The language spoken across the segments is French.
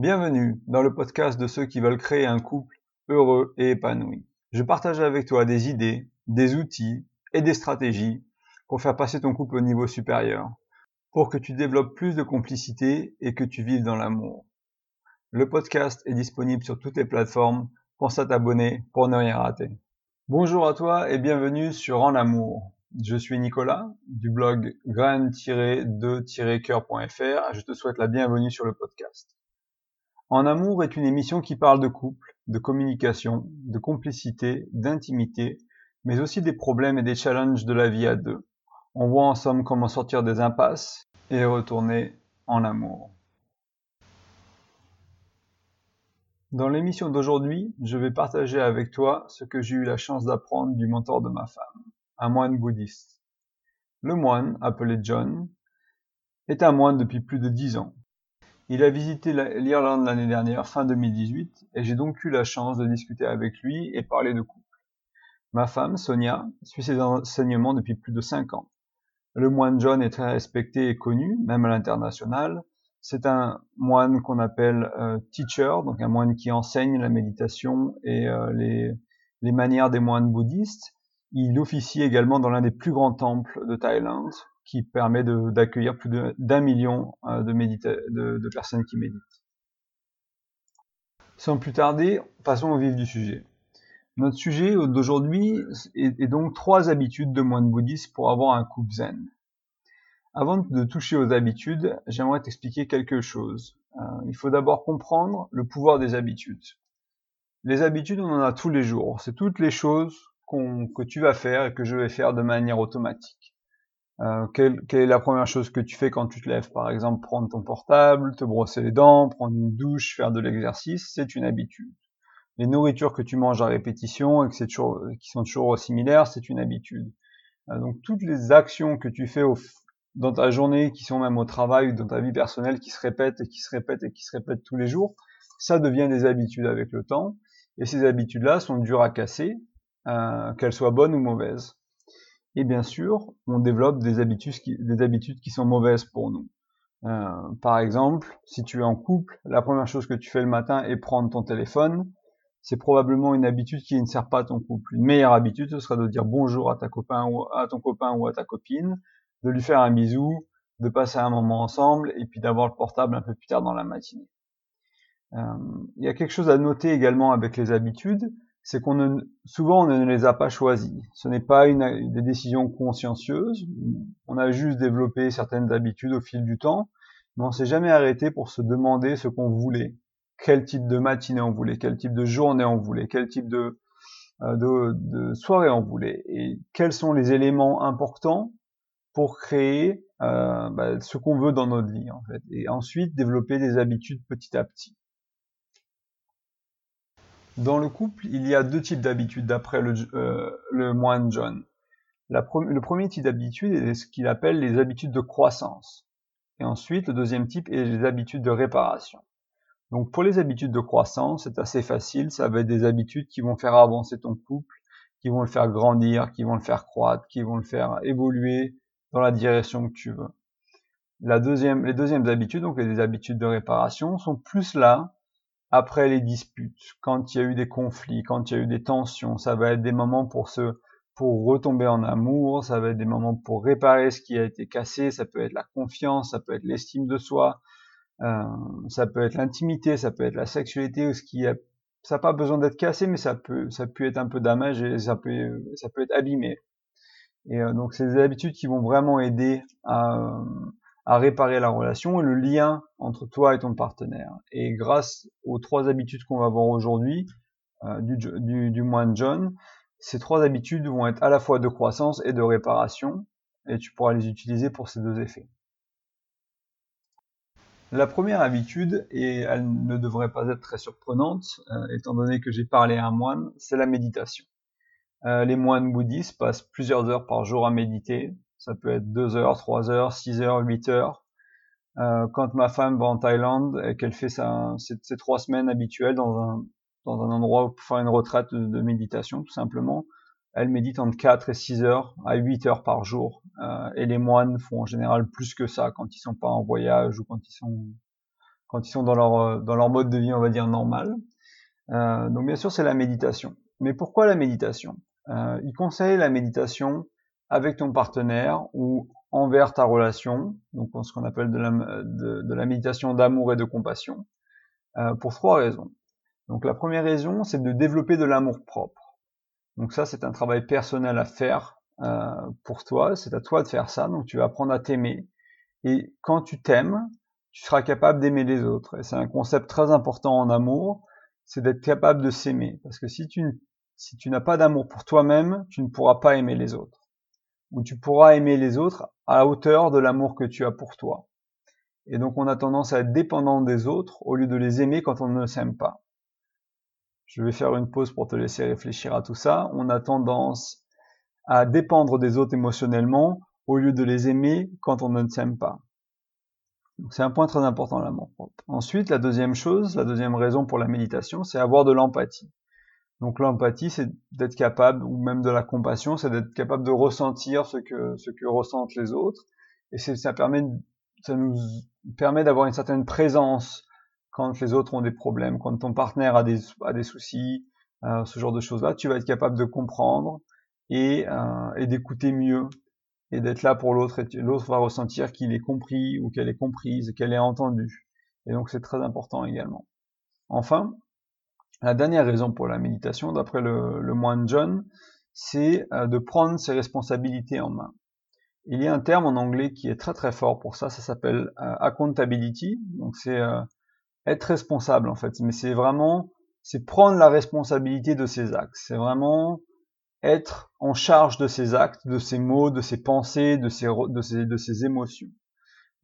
Bienvenue dans le podcast de ceux qui veulent créer un couple heureux et épanoui. Je partage avec toi des idées, des outils et des stratégies pour faire passer ton couple au niveau supérieur, pour que tu développes plus de complicité et que tu vives dans l'amour. Le podcast est disponible sur toutes les plateformes. Pense à t'abonner pour ne rien rater. Bonjour à toi et bienvenue sur En Amour. Je suis Nicolas du blog grain-de-coeur.fr. Je te souhaite la bienvenue sur le podcast. En amour est une émission qui parle de couple, de communication, de complicité, d'intimité, mais aussi des problèmes et des challenges de la vie à deux. On voit en somme comment sortir des impasses et retourner en amour. Dans l'émission d'aujourd'hui, je vais partager avec toi ce que j'ai eu la chance d'apprendre du mentor de ma femme un moine bouddhiste. Le moine, appelé John, est un moine depuis plus de dix ans. Il a visité l'Irlande l'année dernière, fin 2018, et j'ai donc eu la chance de discuter avec lui et parler de couple. Ma femme, Sonia, suit ses enseignements depuis plus de cinq ans. Le moine John est très respecté et connu, même à l'international. C'est un moine qu'on appelle euh, teacher, donc un moine qui enseigne la méditation et euh, les manières des moines bouddhistes. Il officie également dans l'un des plus grands temples de Thaïlande, qui permet d'accueillir plus d'un million euh, de, personnes qui méditent. Sans plus tarder, passons au vif du sujet. Notre sujet d'aujourd'hui est, donc trois habitudes de moines bouddhistes pour avoir un couple zen. Avant de toucher aux habitudes, j'aimerais t'expliquer quelque chose. Euh, il faut d'abord comprendre le pouvoir des habitudes. Les habitudes, on en a tous les jours. C'est toutes les choses que tu vas faire et que je vais faire de manière automatique. Euh, quelle, est la première chose que tu fais quand tu te lèves? Par exemple, prendre ton portable, te brosser les dents, prendre une douche, faire de l'exercice, c'est une habitude. Les nourritures que tu manges à répétition et que toujours, qui sont toujours similaires, c'est une habitude. Euh, donc toutes les actions que tu fais au, dans ta journée, qui sont même au travail dans ta vie personnelle, qui se répètent et qui se répètent et qui se répètent tous les jours, ça devient des habitudes avec le temps. Et ces habitudes-là sont dures à casser euh, qu'elles soient bonnes ou mauvaises. Et bien sûr, on développe des habitudes qui, sont mauvaises pour nous. Euh, par exemple, si tu es en couple, la première chose que tu fais le matin est prendre ton téléphone. C'est probablement une habitude qui ne sert pas à ton couple. Une meilleure habitude, ce serait de dire bonjour à ta copain ou à ton copain ou à ta copine, de lui faire un bisou, de passer un moment ensemble et puis d'avoir le portable un peu plus tard dans la matinée. Euh, il y a quelque chose à noter également avec les habitudes, c'est qu'on ne, souvent on ne les a pas choisis. Ce n'est pas une, des décisions consciencieuses. On a juste développé certaines habitudes au fil du temps, mais on s'est jamais arrêté pour se demander ce qu'on voulait, quel type de matinée on voulait, quel type de journée on voulait, quel type de, euh, soirée on voulait, et quels sont les éléments importants pour créer euh, bah, ce qu'on veut dans notre vie en fait, et ensuite développer des habitudes petit à petit. Dans le couple, il y a deux types d'habitudes d'après le, euh, moine John. le premier type d'habitude est ce qu'il appelle les habitudes de croissance. Et ensuite, le deuxième type est les habitudes de réparation. Donc pour les habitudes de croissance, c'est assez facile, ça va être des habitudes qui vont faire avancer ton couple, qui vont le faire grandir, qui vont le faire croître, qui vont le faire évoluer dans la direction que tu veux. La deuxième, les deuxièmes habitudes, donc les habitudes de réparation, sont plus là après les disputes, quand il y a eu des conflits, quand il y a eu des tensions, ça va être des moments pour se pour retomber en amour, ça va être des moments pour réparer ce qui a été cassé, ça peut être la confiance, ça peut être l'estime de soi, euh, ça peut être l'intimité, ça peut être la sexualité, ou ce qui a, ça n'a pas besoin d'être cassé, mais ça peut, ça peut être un peu damage et ça peut, ça peut être abîmé. Et euh, donc c'est des habitudes qui vont vraiment aider à, à réparer la relation et le lien entre toi et ton partenaire. Et grâce aux trois habitudes qu'on va voir aujourd'hui euh, du, moine John, ces trois habitudes vont être à la fois de croissance et de réparation, et tu pourras les utiliser pour ces deux effets. La première habitude, et elle ne devrait pas être très surprenante, euh, étant donné que j'ai parlé à un moine, c'est la méditation. Euh, les moines bouddhistes passent plusieurs heures par jour à méditer, ça peut être 2 heures, 3 heures, 6 heures, 8 heures. Euh, quand ma femme va en Thaïlande et qu'elle fait sa, ses, trois semaines habituelles dans un, dans un endroit pour faire une retraite de, méditation, tout simplement, elle médite entre 4 et 6 heures à 8 heures par jour. Euh, et les moines font en général plus que ça quand ils sont pas en voyage ou quand ils sont quand ils sont dans leur, dans leur mode de vie, on va dire, normal. Euh, donc bien sûr, c'est la méditation. Mais pourquoi la méditation? Euh, Il conseille la méditation avec ton partenaire ou envers ta relation, donc ce qu'on appelle de la, de, la méditation d'amour et de compassion, euh, pour trois raisons. Donc la première raison, c'est de développer de l'amour propre. Donc ça, c'est un travail personnel à faire euh, pour toi, c'est à toi de faire ça, donc tu vas apprendre à t'aimer. Et quand tu t'aimes, tu seras capable d'aimer les autres. Et c'est un concept très important en amour, c'est d'être capable de s'aimer. Parce que si tu, si tu n'as pas d'amour pour toi-même, tu ne pourras pas aimer les autres. Ou tu pourras aimer les autres à la hauteur de l'amour que tu as pour toi. Et donc on a tendance à être dépendant des autres au lieu de les aimer quand on ne s'aime pas. Je vais faire une pause pour te laisser réfléchir à tout ça. On a tendance à dépendre des autres émotionnellement au lieu de les aimer quand on ne s'aime pas. C'est un point très important, l'amour propre. Ensuite, la deuxième chose, la deuxième raison pour la méditation, c'est avoir de l'empathie. Donc l'empathie, c'est d'être capable, ou même de la compassion, c'est d'être capable de ressentir ce que, ce que ressentent les autres. Et ça permet, ça nous permet d'avoir une certaine présence quand les autres ont des problèmes, quand ton partenaire a des, a des soucis, euh, ce genre de choses-là, tu vas être capable de comprendre, et, euh, et d'écouter mieux et d'être là pour l'autre et l'autre va ressentir qu'il est compris ou qu'elle est comprise, qu'elle est entendue. Et donc c'est très important également. Enfin, la dernière raison pour la méditation, d'après le, le, moine John, c'est euh, de prendre ses responsabilités en main. Il y a un terme en anglais qui est très très fort pour ça, ça s'appelle euh, accountability, donc c'est euh, être responsable en fait, mais c'est vraiment, c'est prendre la responsabilité de ses actes, c'est vraiment être en charge de ses actes, de ses mots, de ses pensées, de ses, de ses, de ses émotions.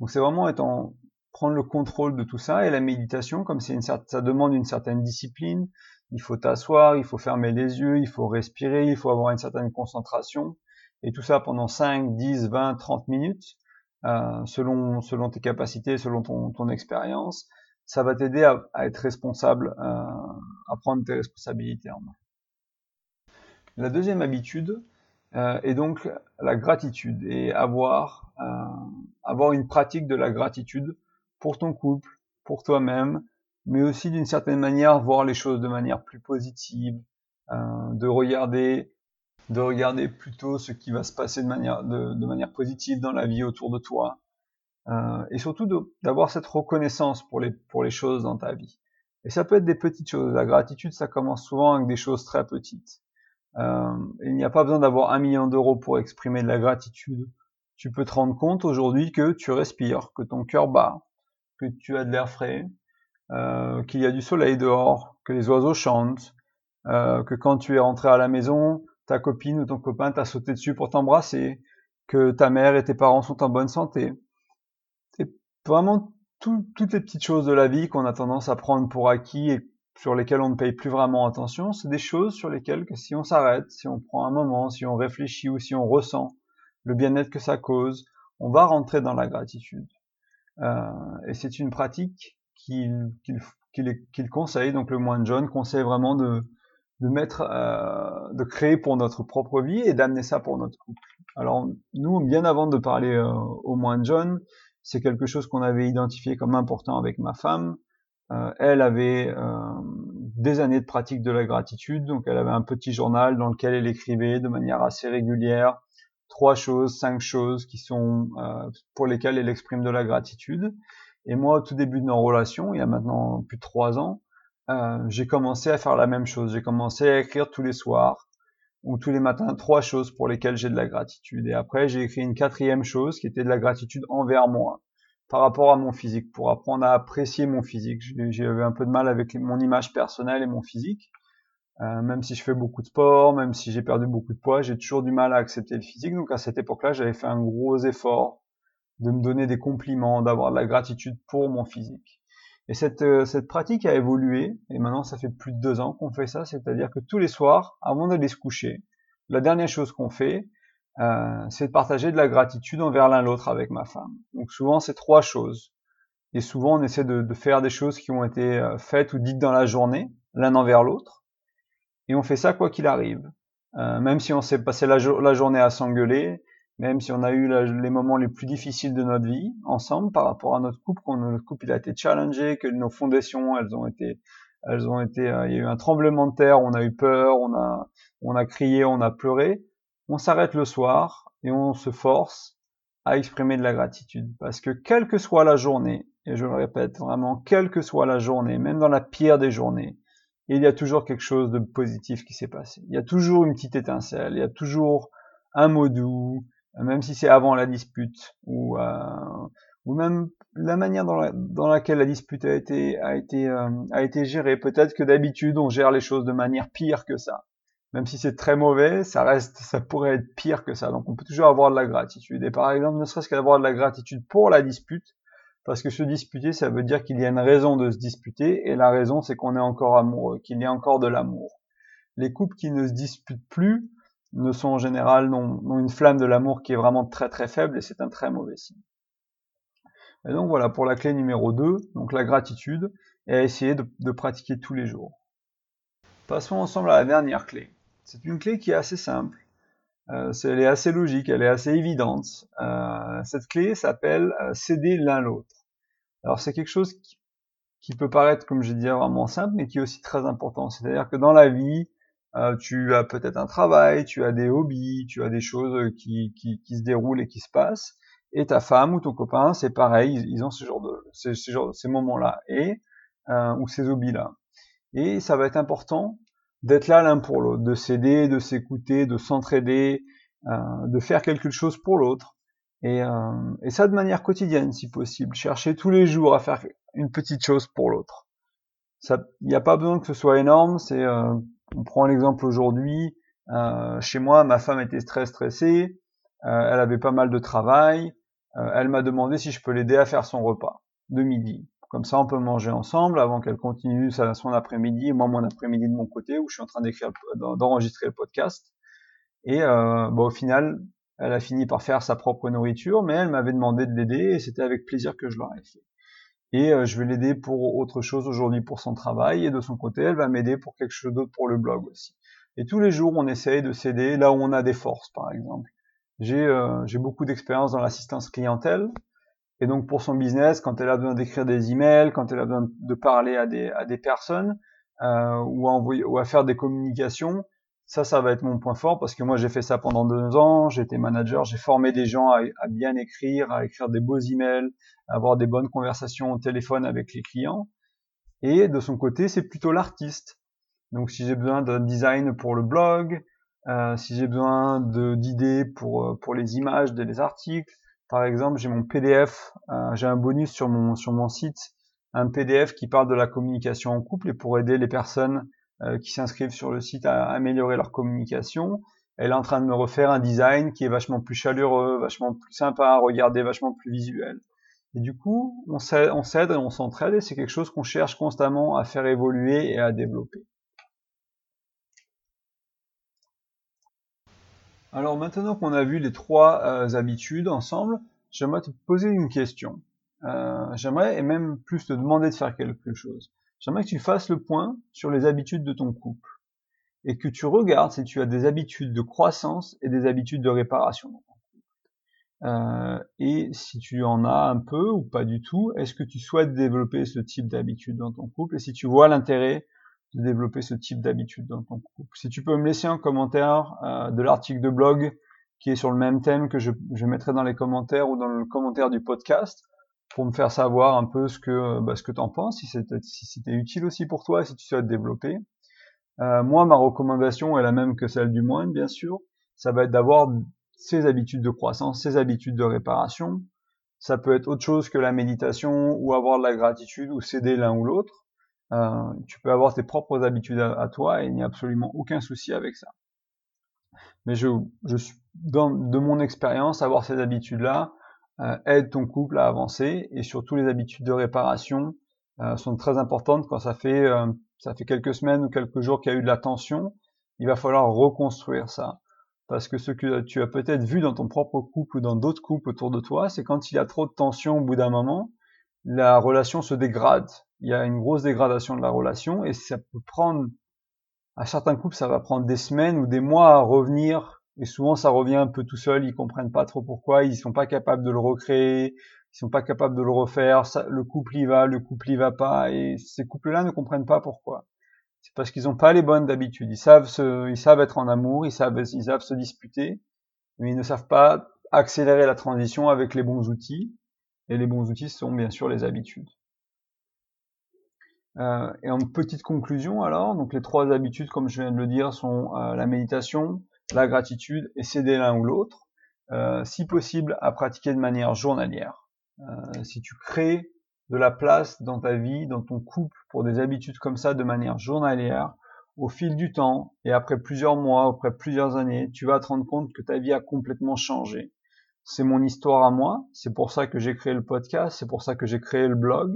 Donc c'est vraiment être en, prendre le contrôle de tout ça et la méditation, comme c'est une ça demande une certaine discipline, il faut t'asseoir, il faut fermer les yeux, il faut respirer, il faut avoir une certaine concentration et tout ça pendant 5, 10, 20, 30 minutes, euh, selon, selon tes capacités, selon ton, ton expérience, ça va t'aider à, à, être responsable, euh, à prendre tes responsabilités en main. La deuxième habitude euh, est donc la gratitude et avoir, euh, avoir une pratique de la gratitude pour ton couple, pour toi-même, mais aussi d'une certaine manière voir les choses de manière plus positive, euh, de regarder de regarder plutôt ce qui va se passer de manière, de, de manière positive dans la vie autour de toi, euh, et surtout d'avoir cette reconnaissance pour les, pour les choses dans ta vie. Et ça peut être des petites choses. La gratitude, ça commence souvent avec des choses très petites. Euh, il n'y a pas besoin d'avoir un million d'euros pour exprimer de la gratitude. Tu peux te rendre compte aujourd'hui que tu respires, que ton cœur bat, que tu as de l'air frais, euh, qu'il y a du soleil dehors, que les oiseaux chantent, euh, que quand tu es rentré à la maison, ta copine ou ton copain t'a sauté dessus pour t'embrasser, que ta mère et tes parents sont en bonne santé. C'est vraiment toutes les petites choses de la vie qu'on a tendance à prendre pour acquis et sur lesquelles on ne paye plus vraiment attention, c'est des choses sur lesquelles que si on s'arrête, si on prend un moment, si on réfléchit ou si on ressent le bien-être que ça cause, on va rentrer dans la gratitude. Euh, et c'est une pratique qu'il qu'il conseille, donc le moine John conseille vraiment de, de mettre, euh, de créer pour notre propre vie et d'amener ça pour notre couple. Alors nous, bien avant de parler euh, au moine John, c'est quelque chose qu'on avait identifié comme important avec ma femme. Euh, elle avait euh, des années de pratique de la gratitude, donc elle avait un petit journal dans lequel elle écrivait de manière assez régulière trois choses, cinq choses qui sont euh, pour lesquelles elle exprime de la gratitude. Et moi, au tout début de nos relations, il y a maintenant plus de trois ans, j'ai commencé à faire la même chose. J'ai commencé à écrire tous les soirs ou tous les matins trois choses pour lesquelles j'ai de la gratitude. Et après, j'ai écrit une quatrième chose qui était de la gratitude envers moi par rapport à mon physique, pour apprendre à apprécier mon physique. J'ai un peu de mal avec mon image personnelle et mon physique. Euh, même si je fais beaucoup de sport, même si j'ai perdu beaucoup de poids, j'ai toujours du mal à accepter le physique. Donc à cette époque-là, j'avais fait un gros effort de me donner des compliments, d'avoir de la gratitude pour mon physique. Et cette, euh, cette pratique a évolué, et maintenant ça fait plus de deux ans qu'on fait ça, c'est-à-dire que tous les soirs, avant d'aller se coucher, la dernière chose qu'on fait, euh, c'est de partager de la gratitude envers l'un l'autre avec ma femme. Donc souvent c'est trois choses. Et souvent on essaie de, de, faire des choses qui ont été euh, faites ou dites dans la journée, l'un envers l'autre. Et on fait ça quoi qu'il arrive. Euh, même si on s'est passé la, journée à s'engueuler, même si on a eu les moments les plus difficiles de notre vie ensemble par rapport à notre couple, quand notre couple il a été challengé, que nos fondations elles ont été, elles ont été, euh, il y a eu un tremblement de terre, on a eu peur, on a, on a crié, on a pleuré. On s'arrête le soir et on se force à exprimer de la gratitude, parce que quelle que soit la journée, et je le répète vraiment, quelle que soit la journée, même dans la pire des journées, il y a toujours quelque chose de positif qui s'est passé. Il y a toujours une petite étincelle, il y a toujours un mot doux, même si c'est avant la dispute ou euh, ou même la manière dans, laquelle la dispute a été a été euh, a été gérée. Peut-être que d'habitude on gère les choses de manière pire que ça. Même si c'est très mauvais, ça reste, ça pourrait être pire que ça. Donc on peut toujours avoir de la gratitude. Et par exemple, ne serait-ce qu'avoir de la gratitude pour la dispute, parce que se disputer, ça veut dire qu'il y a une raison de se disputer, et la raison c'est qu'on est encore amoureux, qu'il y a encore de l'amour. Les couples qui ne se disputent plus, ne sont en général n'ont une flamme de l'amour qui est vraiment très très faible et c'est un très mauvais signe. Et donc voilà pour la clé numéro 2, donc la gratitude, et à essayer de, pratiquer tous les jours. Passons ensemble à la dernière clé. C'est une clé qui est assez simple, euh, elle est assez logique, elle est assez évidente. Euh, cette clé s'appelle euh, céder l'un l'autre. Alors c'est quelque chose qui, qui, peut paraître, comme j'ai dit, vraiment simple, mais qui est aussi très important. C'est-à-dire que dans la vie, euh, tu as peut-être un travail, tu as des hobbies, tu as des choses qui, qui, qui, se déroulent et qui se passent. Et ta femme ou ton copain, c'est pareil, ils, ont ce genre de ces, ces moments-là et euh, ou ces hobbies-là. Et ça va être important d'être là l'un pour l'autre, de s'aider, de s'écouter, de s'entraider, euh, de faire quelque chose pour l'autre. Et, euh, et ça de manière quotidienne si possible. Chercher tous les jours à faire une petite chose pour l'autre. Il n'y a pas besoin que ce soit énorme, c'est euh, on prend l'exemple aujourd'hui, chez moi, ma femme était très stressée, elle avait pas mal de travail, elle m'a demandé si je peux l'aider à faire son repas de midi. Comme ça, on peut manger ensemble avant qu'elle continue son après-midi, moi mon après-midi de mon côté, où je suis en train d'écrire, d'enregistrer le podcast. Et bon, au final, elle a fini par faire sa propre nourriture, mais elle m'avait demandé de l'aider, et c'était avec plaisir que je l'aurais fait et euh, je vais l'aider pour autre chose aujourd'hui pour son travail et de son côté elle va m'aider pour quelque chose d'autre pour le blog aussi. Et tous les jours on essaye de s'aider là où on a des forces par exemple. J'ai euh, j'ai beaucoup d'expérience dans l'assistance clientèle et donc pour son business quand elle a besoin d'écrire des emails, quand elle a besoin de parler à des à des personnes euh, ou à à faire des communications, ça, ça va être mon point fort parce que moi j'ai fait ça pendant deux ans, j'étais manager, j'ai formé des gens à, bien écrire, à écrire des beaux emails, à avoir des bonnes conversations au téléphone avec les clients. Et de son côté, c'est plutôt l'artiste. Donc si j'ai besoin d'un design pour le blog, euh, si j'ai besoin d'idées pour euh, pour les images des articles, par exemple, j'ai mon PDF, euh, j'ai un bonus sur mon site, un PDF qui parle de la communication en couple et pour aider les personnes euh, qui s'inscrivent sur le site à améliorer leur communication. Elle est en train de me refaire un design qui est vachement plus chaleureux, vachement plus sympa à regarder, vachement plus visuel. Et du coup, on s'aide et on s'entraide et c'est quelque chose qu'on cherche constamment à faire évoluer et à développer. Alors maintenant qu'on a vu les trois euh, habitudes ensemble, j'aimerais te poser une question. Euh, j'aimerais et même plus te demander de faire quelque chose j'aimerais que tu fasses le point sur les habitudes de ton couple et que tu regardes si tu as des habitudes de croissance et des habitudes de réparation. Euh, et si tu en as un peu ou pas du tout, est-ce que tu souhaites développer ce type d'habitude dans ton couple et si tu vois l'intérêt développer ce type d'habitude dans ton couple. Si tu peux me laisser un commentaire euh, de l'article de blog qui est sur le même thème que je, mettrai dans les commentaires ou dans le commentaire du podcast, pour me faire savoir un peu ce que bah, ce que t'en penses, si c'était si utile aussi pour toi, si tu souhaites développer. Euh, moi, ma recommandation est la même que celle du moine, bien sûr. Ça va être d'avoir ces habitudes de croissance, ces habitudes de réparation. Ça peut être autre chose que la méditation ou avoir de la gratitude ou céder l'un ou l'autre. Euh, tu peux avoir tes propres habitudes à, toi et il n'y a absolument aucun souci avec ça. Mais je, je de mon expérience, avoir ces habitudes-là, euh, aide ton couple à avancer et surtout les habitudes de réparation euh, sont très importantes quand ça fait ça fait quelques semaines ou quelques jours qu'il y a eu de la tension, il va falloir reconstruire ça. Parce que ce que tu as peut-être vu dans ton propre couple ou dans d'autres couples autour de toi, c'est quand il y a trop de tension au bout d'un moment, la relation se dégrade. Il y a une grosse dégradation de la relation et ça peut prendre, à certains couples, ça va prendre des semaines ou des mois à revenir Et souvent, ça revient un peu tout seul. Ils comprennent pas trop pourquoi. Ils sont pas capables de le recréer. Ils sont pas capables de le refaire. le couple y va, le couple y va pas. Et ces couples-là ne comprennent pas pourquoi. C'est parce qu'ils n'ont pas les bonnes d'habitude. Ils savent se, ils savent être en amour. Ils savent, ils savent se disputer. Mais ils ne savent pas accélérer la transition avec les bons outils. Et les bons outils sont bien sûr les habitudes. Euh, et en petite conclusion alors, donc les trois habitudes, comme je viens de le dire, sont euh, la méditation, la gratitude et céder l'un ou l'autre, euh, si possible à pratiquer de manière journalière. si tu crées de la place dans ta vie, dans ton couple, pour des habitudes comme ça de manière journalière, au fil du temps et après plusieurs mois, après plusieurs années, tu vas te rendre compte que ta vie a complètement changé. C'est mon histoire à moi, c'est pour ça que j'ai créé le podcast, c'est pour ça que j'ai créé le blog,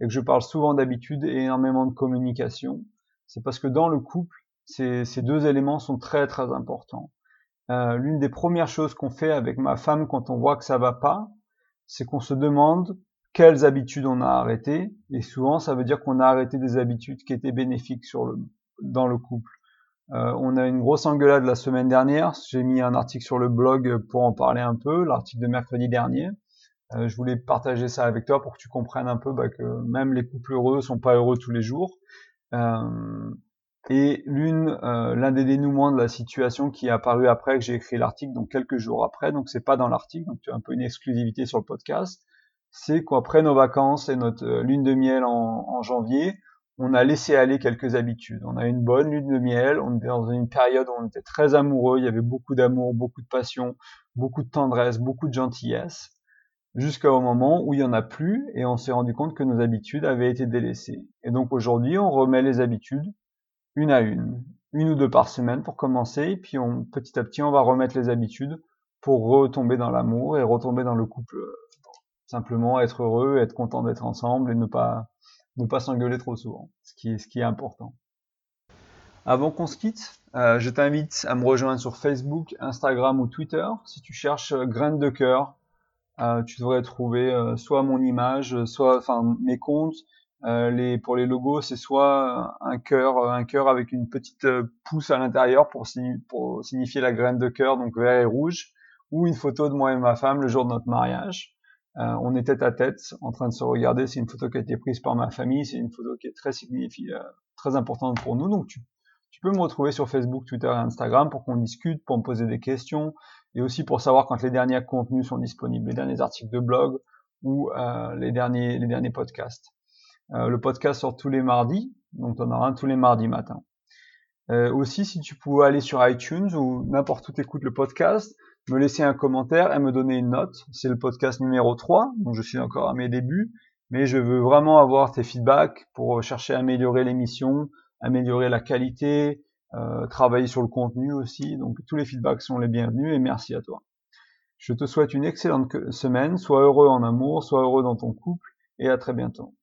et que je parle souvent d'habitude et énormément de communication, c'est parce que dans le couple, ces, deux éléments sont très très importants. Euh, L'une des premières choses qu'on fait avec ma femme quand on voit que ça va pas, c'est qu'on se demande quelles habitudes on a arrêtées, et souvent ça veut dire qu'on a arrêté des habitudes qui étaient bénéfiques dans le couple. Euh, on a une grosse engueulade la semaine dernière, j'ai mis un article sur le blog pour en parler un peu, l'article de mercredi dernier. Euh, je voulais partager ça avec toi pour que tu comprennes un peu bah, que même les couples heureux sont pas heureux tous les jours. Euh, et l'une, euh, l'un des dénouements de la situation qui est apparu après que j'ai écrit l'article, donc quelques jours après, donc c'est pas dans l'article, donc tu as un peu une exclusivité sur le podcast, c'est qu'après nos vacances et notre lune de miel en, janvier, on a laissé aller quelques habitudes. On a une bonne lune de miel, on était dans une période où on était très amoureux, il y avait beaucoup d'amour, beaucoup de passion, beaucoup de tendresse, beaucoup de gentillesse jusqu'au moment où il y en a plus et on s'est rendu compte que nos habitudes avaient été délaissées. Et donc aujourd'hui, on remet les habitudes une à une, une ou deux par semaine pour commencer, et puis on, petit à petit, on va remettre les habitudes pour retomber dans l'amour et retomber dans le couple. Simplement être heureux, être content d'être ensemble et ne pas ne pas s'engueuler trop souvent, ce qui est, ce qui est important. Avant qu'on se quitte, euh, je t'invite à me rejoindre sur Facebook, Instagram ou Twitter si tu cherches Graines de cœur euh, tu devrais trouver euh, soit mon image, soit enfin mes comptes. Euh, les, pour les logos, c'est soit un cœur, un cœur avec une petite pouce à l'intérieur pour, pour, signifier la graine de cœur, donc vert et rouge, ou une photo de moi et ma femme le jour de notre mariage. Euh, on est tête à tête en train de se regarder. C'est une photo qui a été prise par ma famille. C'est une photo qui est très significative, très importante pour nous. Donc tu, tu peux me retrouver sur Facebook, Twitter et Instagram pour qu'on discute, pour me poser des questions, et aussi pour savoir quand les derniers contenus sont disponibles, les derniers articles de blog ou euh, les derniers les derniers podcasts. Euh, le podcast sort tous les mardis, donc on en auras un tous les mardis matin. Euh, aussi, si tu pouvais aller sur iTunes ou n'importe où écoutes le podcast, me laisser un commentaire et me donner une note. C'est le podcast numéro 3, donc je suis encore à mes débuts, mais je veux vraiment avoir tes feedbacks pour chercher à améliorer l'émission, améliorer la qualité, euh, travailler sur le contenu aussi. Donc tous les feedbacks sont les bienvenus et merci à toi. Je te souhaite une excellente semaine, sois heureux en amour, sois heureux dans ton couple et à très bientôt.